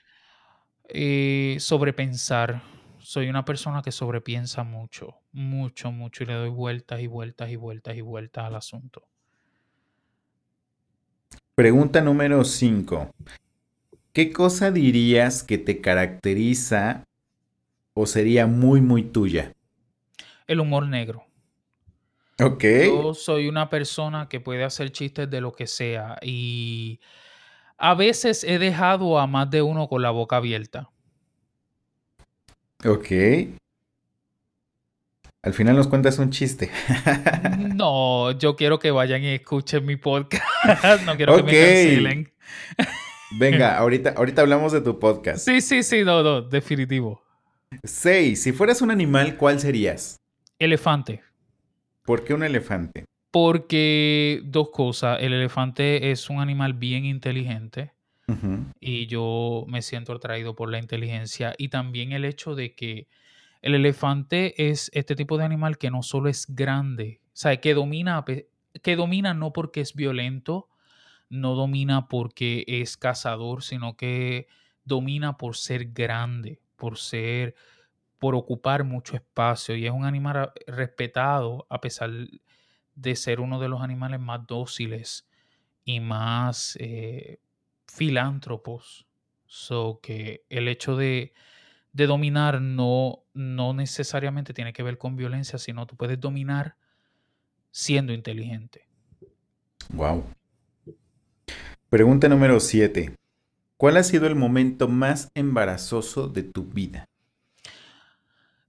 Eh, sobrepensar. Soy una persona que sobrepiensa mucho, mucho, mucho y le doy vueltas y vueltas y vueltas y vueltas al asunto. Pregunta número 5. ¿Qué cosa dirías que te caracteriza o sería muy, muy tuya? El humor negro. Ok. Yo soy una persona que puede hacer chistes de lo que sea y a veces he dejado a más de uno con la boca abierta. Ok. Al final nos cuentas un chiste. *laughs* No, yo quiero que vayan y escuchen mi podcast. *laughs* No quiero que me cancelen. Venga, *laughs* ahorita, ahorita hablamos de tu podcast. Sí, sí, sí, no, no, definitivo. 6. Si fueras un animal, ¿cuál serías? Elefante. ¿Por qué un elefante? Porque dos cosas. El elefante es un animal bien inteligente y yo me siento atraído por la inteligencia y también el hecho de que el elefante es este tipo de animal que no solo es grande, o sea, que domina, que domina no porque es violento, no domina porque es cazador, sino que domina por ser grande, por ser, por ocupar mucho espacio y es un animal respetado a pesar de ser uno de los animales más dóciles y más eh, filántropos. So que el hecho de, de dominar no, no necesariamente tiene que ver con violencia, sino tú puedes dominar siendo inteligente. Wow. Pregunta número 7. ¿Cuál ha sido el momento más embarazoso de tu vida?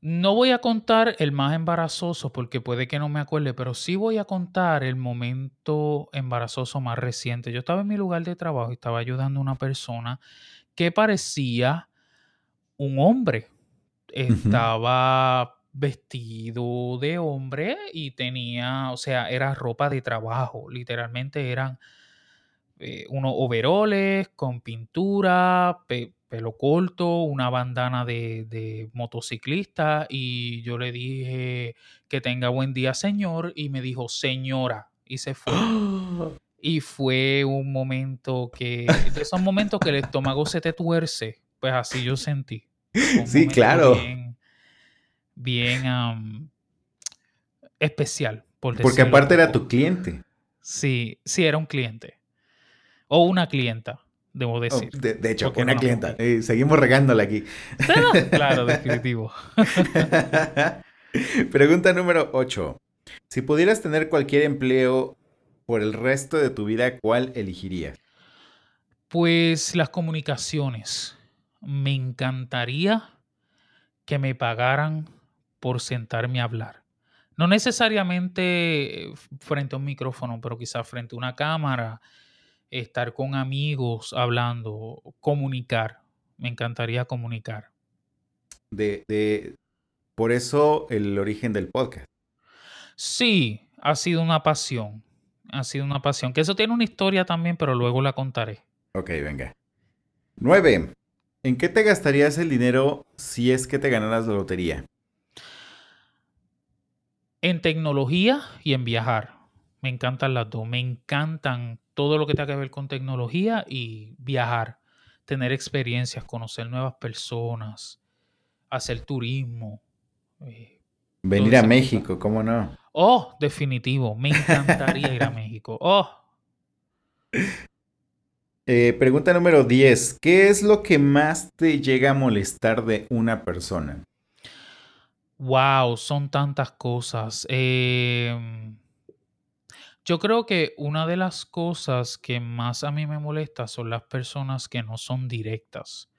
No voy a contar el más embarazoso porque puede que no me acuerde, pero sí voy a contar el momento embarazoso más reciente. Yo estaba en mi lugar de trabajo y estaba ayudando a una persona que parecía un hombre. Estaba vestido de hombre y tenía, o sea, era ropa de trabajo. Literalmente eran eh, unos overoles con pintura, pe- pelo corto, una bandana de, de motociclista y yo le dije que tenga buen día señor y me dijo señora y se fue. *gasps* Y fue un momento que, de esos momentos que el estómago se te tuerce, pues así yo sentí. Un Sí, claro. Bien, bien especial, por Porque aparte era tu cliente. Sí, sí, era un cliente. O una clienta, debo Oh, decir. de, de hecho, porque una clienta. Eh, seguimos regándola aquí. *laughs* Claro, definitivo. *laughs* Pregunta número 8. Si pudieras tener cualquier empleo por el resto de tu vida, ¿cuál elegirías? Pues las comunicaciones. Me encantaría que me pagaran por sentarme a hablar. No necesariamente eh, frente a un micrófono, pero quizás frente a una cámara, estar con amigos hablando, comunicar. Me encantaría comunicar. De, de- por eso el origen del podcast. Sí, ha sido una pasión. Ha sido una pasión. Que eso tiene una historia también, pero luego la contaré. Ok, venga. 9. ¿En qué te gastarías el dinero si es que te ganaras la lotería? En tecnología y en viajar. Me encantan las dos. Me encantan todo lo que tenga que ver con tecnología y viajar. Tener experiencias, conocer nuevas personas, hacer turismo. eh, Venir a México, ¿cómo no? Oh, definitivo. Me encantaría ir a *laughs* México. Oh, Eh, pregunta número 10. ¿Qué es lo que más te llega a molestar de una persona? Wow, son tantas cosas. Em, yo creo que una de las cosas que más a mí me molesta son las personas que no son directas.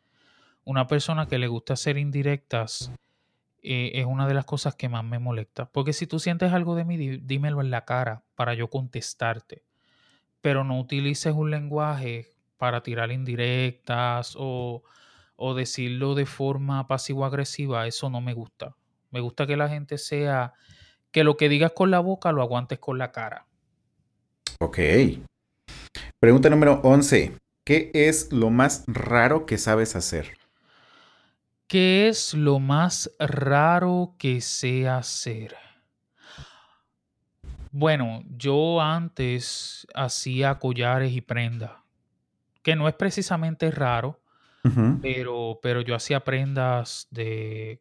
Una persona que le gusta ser indirectas eh, es una de las cosas que más me molesta. Porque si tú sientes algo de mí, dímelo en la cara para yo contestarte. Pero no utilices un lenguaje para tirar indirectas o, o decirlo de forma pasivo-agresiva. Eso no me gusta. Me gusta que la gente sea, que lo que digas con la boca lo aguantes con la cara. Ok. Pregunta número 11. ¿Qué es lo más raro que sabes hacer? ¿Qué es lo más raro que sé hacer? Bueno, yo antes hacía collares y prendas, que no es precisamente raro, pero, pero yo hacía prendas de,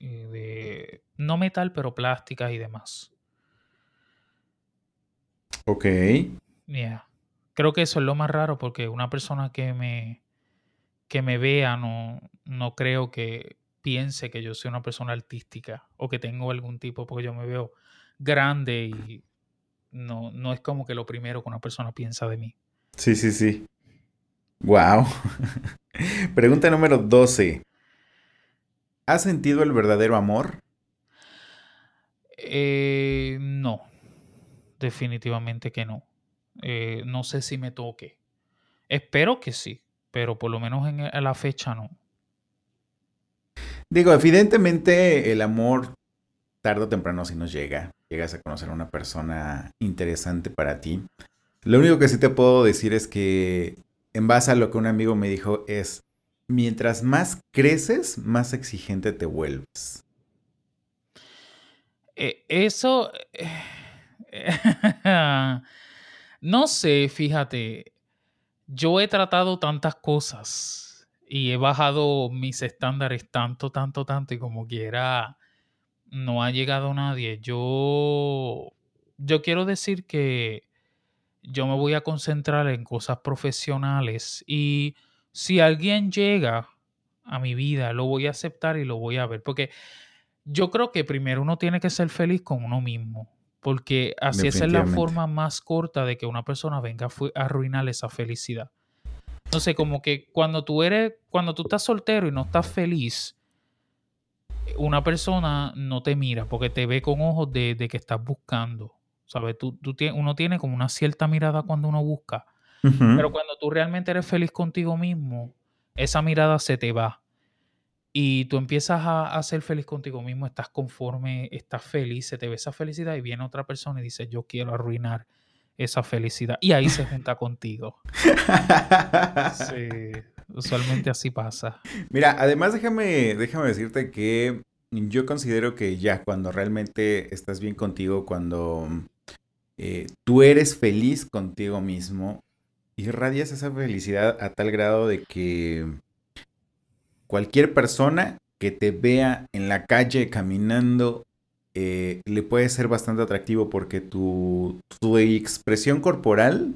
eh, de no metal, pero plásticas y demás. Ok. Yeah. Creo que eso es lo más raro porque una persona que me, que me vea no, no creo que piense que yo soy una persona artística o que tengo algún tipo, porque yo me veo grande y no, no es como que lo primero que una persona piensa de mí. Sí, sí, sí. Wow. *laughs* Pregunta número 12. ¿Has sentido el verdadero amor? Eh, no, definitivamente que no. Eh, no sé si me toque. Espero que sí, pero por lo menos en a la fecha no. Digo, evidentemente el amor tarde o temprano sí nos llega. llegas a conocer a una persona interesante para ti. Lo único que sí te puedo decir es que en base a lo que un amigo me dijo es, mientras más creces, más exigente te vuelves. Eh, eso... *laughs* no sé, fíjate. Yo he tratado tantas cosas y he bajado mis estándares tanto, tanto, tanto y como quiera no ha llegado nadie. Yo, yo quiero decir que yo me voy a concentrar en cosas profesionales y si alguien llega a mi vida, lo voy a aceptar y lo voy a ver. Porque yo creo que primero uno tiene que ser feliz con uno mismo. Porque así es la forma más corta de que una persona venga a arruinar esa felicidad. No sé, como que cuando tú eres, cuando tú estás soltero y no estás feliz, una persona no te mira porque te ve con ojos de, que estás buscando. ¿Sabes? Tú, tú uno tiene como una cierta mirada cuando uno busca. Pero cuando tú realmente eres feliz contigo mismo, esa mirada se te va. Y tú empiezas a, ser feliz contigo mismo, estás conforme, estás feliz, se te ve esa felicidad y viene otra persona y dice, yo quiero arruinar esa felicidad. Y ahí se junta contigo. *laughs* Sí, usualmente así pasa. Mira, además déjame, déjame decirte que yo considero que ya cuando realmente estás bien contigo, cuando eh, tú eres feliz contigo mismo, irradias esa felicidad a tal grado de que cualquier persona que te vea en la calle caminando eh, le puede ser bastante atractivo porque tu, tu expresión corporal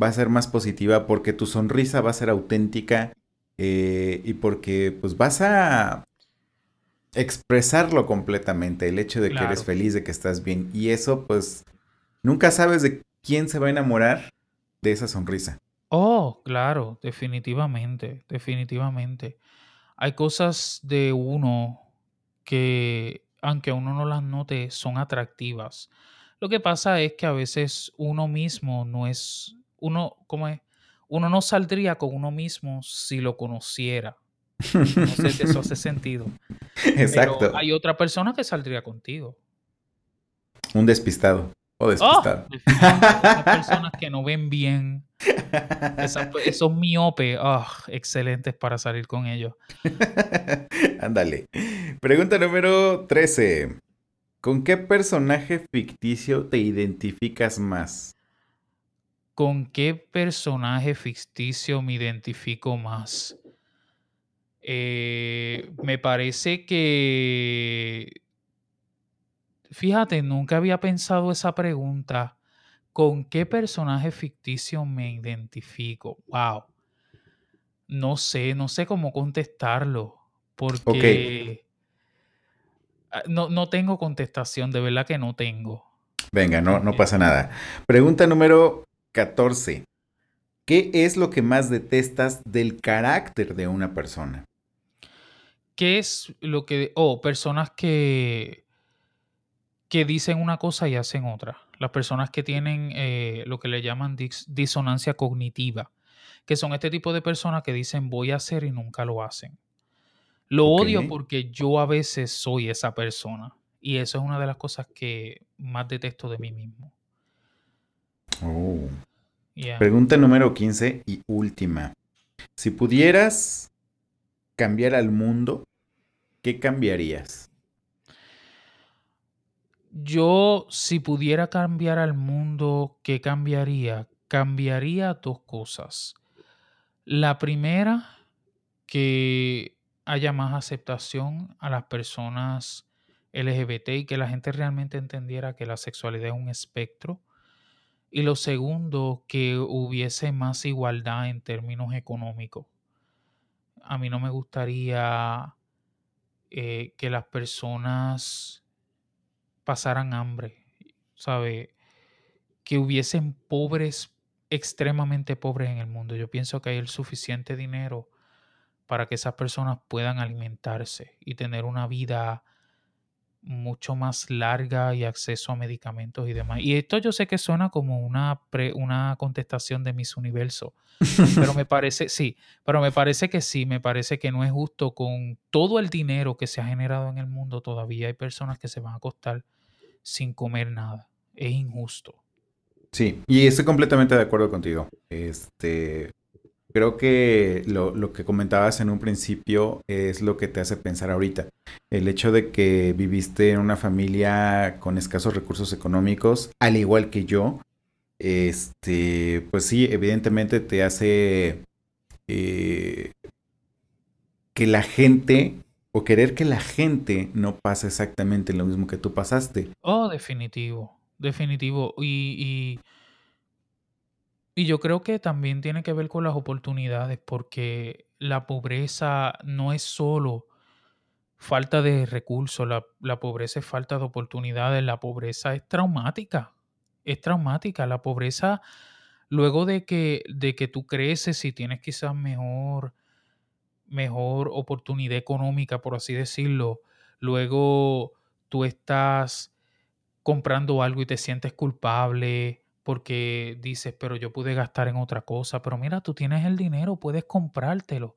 va a ser más positiva porque tu sonrisa va a ser auténtica eh, y porque pues vas a expresarlo completamente, el hecho de que eres feliz, de que estás bien y eso pues nunca sabes de quién se va a enamorar de esa sonrisa. Oh, claro, definitivamente, definitivamente. Hay cosas de uno que, aunque uno no las note, son atractivas. Lo que pasa es que a veces uno mismo no es, uno, ¿cómo es? Uno no saldría con uno mismo si lo conociera. No sé si eso hace sentido. *laughs* Exacto. Pero hay otra persona que saldría contigo. Un despistado. O despistado. Oh, personas que no ven bien. esos miopes, oh, excelentes para salir con ellos. *laughs* Ándale. Pregunta número 13. ¿Con qué personaje ficticio te identificas más? ¿Con qué personaje ficticio me identifico más? Eh, me parece que... Fíjate, nunca había pensado esa pregunta. ¿Con qué personaje ficticio me identifico? Wow. No sé, no sé cómo contestarlo. Porque ah, no, no tengo contestación, de verdad que no tengo. Venga, no, no pasa nada. Pregunta número 14. ¿Qué es lo que más detestas del carácter de una persona? ¿Qué es lo que... Oh, personas que, que dicen una cosa y hacen otra. Las personas que tienen eh, lo que le llaman disonancia cognitiva, que son este tipo de personas que dicen voy a hacer y nunca lo hacen. Lo odio porque yo a veces soy esa persona. Y eso es una de las cosas que más detesto de mí mismo. Oh. Pregunta número 15 y última. Si pudieras cambiar al mundo, ¿qué cambiarías? Yo, si pudiera cambiar al mundo, ¿qué cambiaría? Cambiaría dos cosas. La primera, que haya más aceptación a las personas LGBT y que la gente realmente entendiera que la sexualidad es un espectro y lo segundo, que hubiese más igualdad en términos económicos. A mí no me gustaría eh, que las personas pasaran hambre, ¿sabe? Que hubiesen pobres, extremadamente pobres en el mundo. Yo pienso que hay el suficiente dinero para que esas personas puedan alimentarse y tener una vida mucho más larga y acceso a medicamentos y demás. Y esto yo sé que suena como una, una contestación de mis universos, pero me *laughs* parece, sí, pero me parece que sí, me parece que no es justo con todo el dinero que se ha generado en el mundo, todavía hay personas que se van a costar sin comer nada. Es injusto. Sí, y estoy completamente de acuerdo contigo. Este, creo que lo, lo, que comentabas en un principio es lo que te hace pensar ahorita. El hecho de que viviste en una familia con escasos recursos económicos, al igual que yo, este, pues sí, evidentemente te hace eh, que la gente o querer que la gente no pase exactamente lo mismo que tú pasaste. Oh, definitivo, definitivo. Y, y, y, yo creo que también tiene que ver con las oportunidades, porque la pobreza no es solo falta de recursos, la, la pobreza es falta de oportunidades, la pobreza es traumática, es traumática, la pobreza luego de que, de que tú creces y tienes quizás mejor mejor oportunidad económica, por así decirlo, luego tú estás comprando algo y te sientes culpable porque dices, pero yo pude gastar en otra cosa, pero mira, tú tienes el dinero, puedes comprártelo.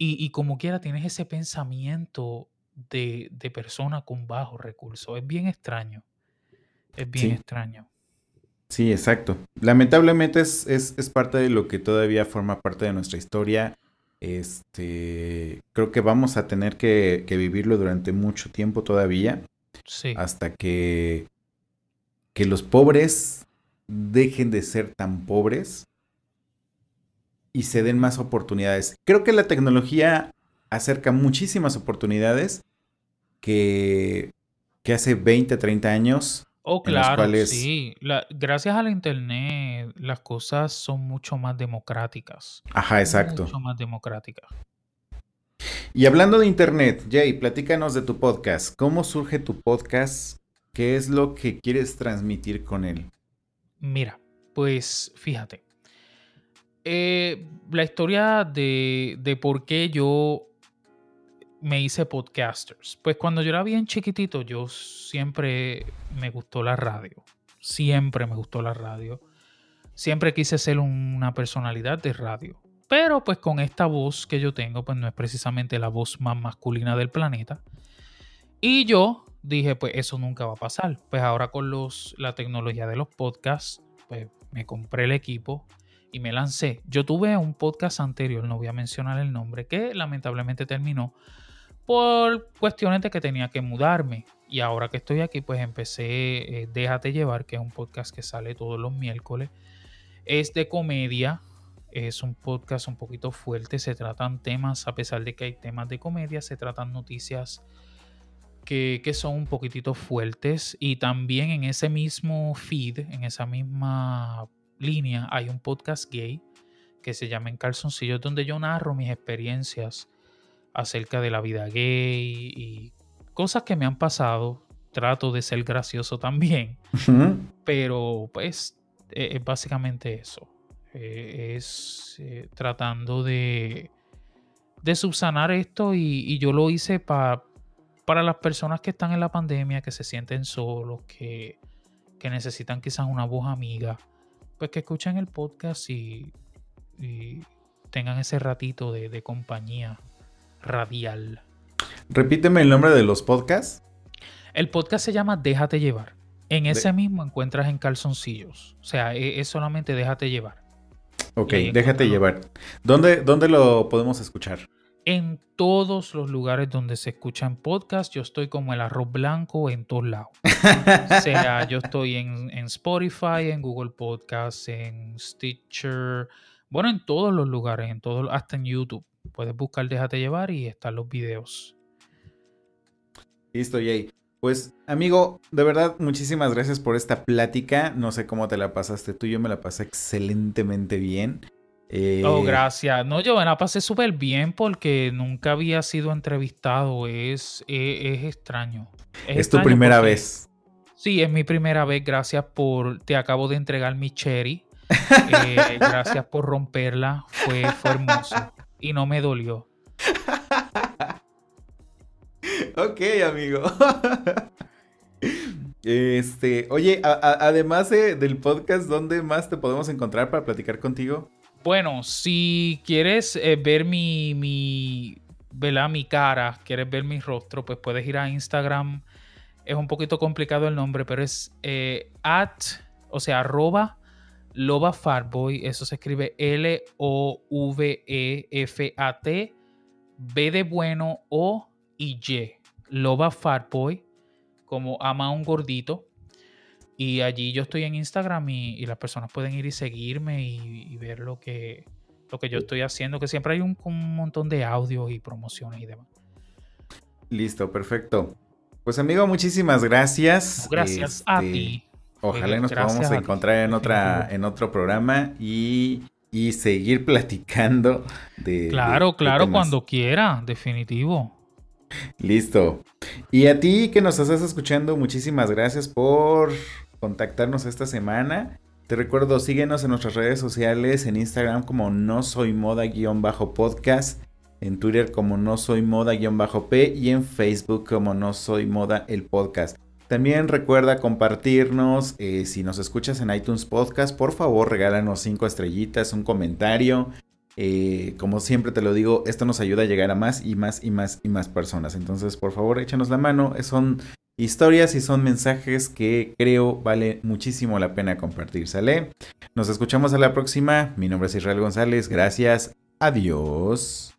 Y, como quiera tienes ese pensamiento de, persona con bajos recursos. Es bien extraño. Es bien extraño. Sí, exacto. Lamentablemente es, es parte de lo que todavía forma parte de nuestra historia este, creo que vamos a tener que, vivirlo durante mucho tiempo todavía. Sí. Hasta que, que los pobres dejen de ser tan pobres y se den más oportunidades. Creo que la tecnología acerca muchísimas oportunidades que, que hace 20, 30 años Oh, claro, sí. gracias a la internet las cosas son mucho más democráticas. Ajá, exacto. Mucho más democráticas. Y hablando de internet, Jay, platícanos de tu podcast. ¿Cómo surge tu podcast? ¿Qué es lo que quieres transmitir con él? Mira, pues fíjate. Eh, la historia de, de por qué yo me hice podcasters. Pues cuando yo era bien chiquitito, yo siempre me gustó la radio. Siempre me gustó la radio. Siempre quise ser una personalidad de radio. Pero pues con esta voz que yo tengo, pues no es precisamente la voz más masculina del planeta. Y yo dije, pues eso nunca va a pasar. Pues ahora con los, la tecnología de los podcasts, pues me compré el equipo y me lancé. Yo tuve un podcast anterior, no voy a mencionar el nombre, que lamentablemente terminó por cuestiones de que tenía que mudarme. Y ahora que estoy aquí, pues empecé eh, Déjate llevar, que es un podcast que sale todos los miércoles. Es de comedia, es un podcast un poquito fuerte, se tratan temas, a pesar de que hay temas de comedia, se tratan noticias que, que son un poquitito fuertes. Y también en ese mismo feed, en esa misma línea, hay un podcast gay que se llama En Calzoncillos, donde yo narro mis experiencias acerca de la vida gay y cosas que me han pasado. Trato de ser gracioso también. Pero pues e, es, básicamente eso. E, es eh, tratando de, de subsanar esto y, yo lo hice para las personas que están en la pandemia, que se sienten solos, que, necesitan quizás una voz amiga, pues que escuchen el podcast y, tengan ese ratito de compañía radial. Repíteme el nombre de los podcasts. El podcast se llama Déjate llevar. En ese mismo encuentras en calzoncillos. O sea, e, es, solamente Déjate llevar. Ok, déjate llevar. ¿Dónde, ¿Dónde lo podemos escuchar? En todos los lugares donde se escuchan podcasts, yo estoy como el arroz blanco en todos lados. o *laughs* sea, yo estoy en, en Spotify, en Google Podcasts, en Stitcher, bueno, en todos los lugares, en todo, hasta en YouTube. Puedes buscar Déjate llevar y están los videos. Listo, Jay. Pues, amigo, de verdad, muchísimas gracias por esta plática. No sé cómo te la pasaste tú, yo me la pasé excelentemente bien. Eh, oh, gracias. No, yo me la pasé súper bien porque nunca había sido entrevistado. Es, es, extraño. Es, tu primera vez. Sí, es mi primera vez. Gracias por. Te acabo de entregar mi cherry. *laughs* Eh, gracias por romperla. Fue, fue hermoso y no me dolió. ok, amigo. *laughs* Este, oye, además del podcast, ¿dónde más te podemos encontrar para platicar contigo? Bueno, si quieres eh, ver mi, mi, mi cara, quieres ver mi rostro, pues puedes ir a Instagram es un poquito complicado el nombre, pero es eh, at, o sea, arroba Loba Fatboy. Eso se escribe L-O-V-E-F-A-T, B de bueno, O y Y. Loba Fatboy, como ama un gordito. Y allí yo estoy en Instagram y, las personas pueden ir y seguirme y, ver lo que, lo que yo estoy haciendo, que siempre hay un, un montón de audios y promociones y demás. Listo, perfecto. Pues amigo, muchísimas gracias. Gracias a este, ti. Ojalá nos podamos encontrar en otra, en otro programa y, seguir platicando de. Claro, claro, cuando quiera, definitivo. Listo. Y a ti que nos estás escuchando, muchísimas gracias por contactarnos esta semana. Te recuerdo, síguenos en nuestras redes sociales, en Instagram como no soy moda-podcast en Twitter como no soy moda-p y en Facebook como no soy moda el podcast. También recuerda compartirnos, eh, si nos escuchas en iTunes Podcast, por favor regálanos 5 estrellitas, un comentario. Eh, como siempre te lo digo, esto nos ayuda a llegar a más y más y más y más personas. Entonces, por favor, échanos la mano. Son historias y son mensajes que creo vale muchísimo la pena compartir. ¿Sale? Nos escuchamos a la próxima. Mi nombre es Israel González. Gracias. Adiós.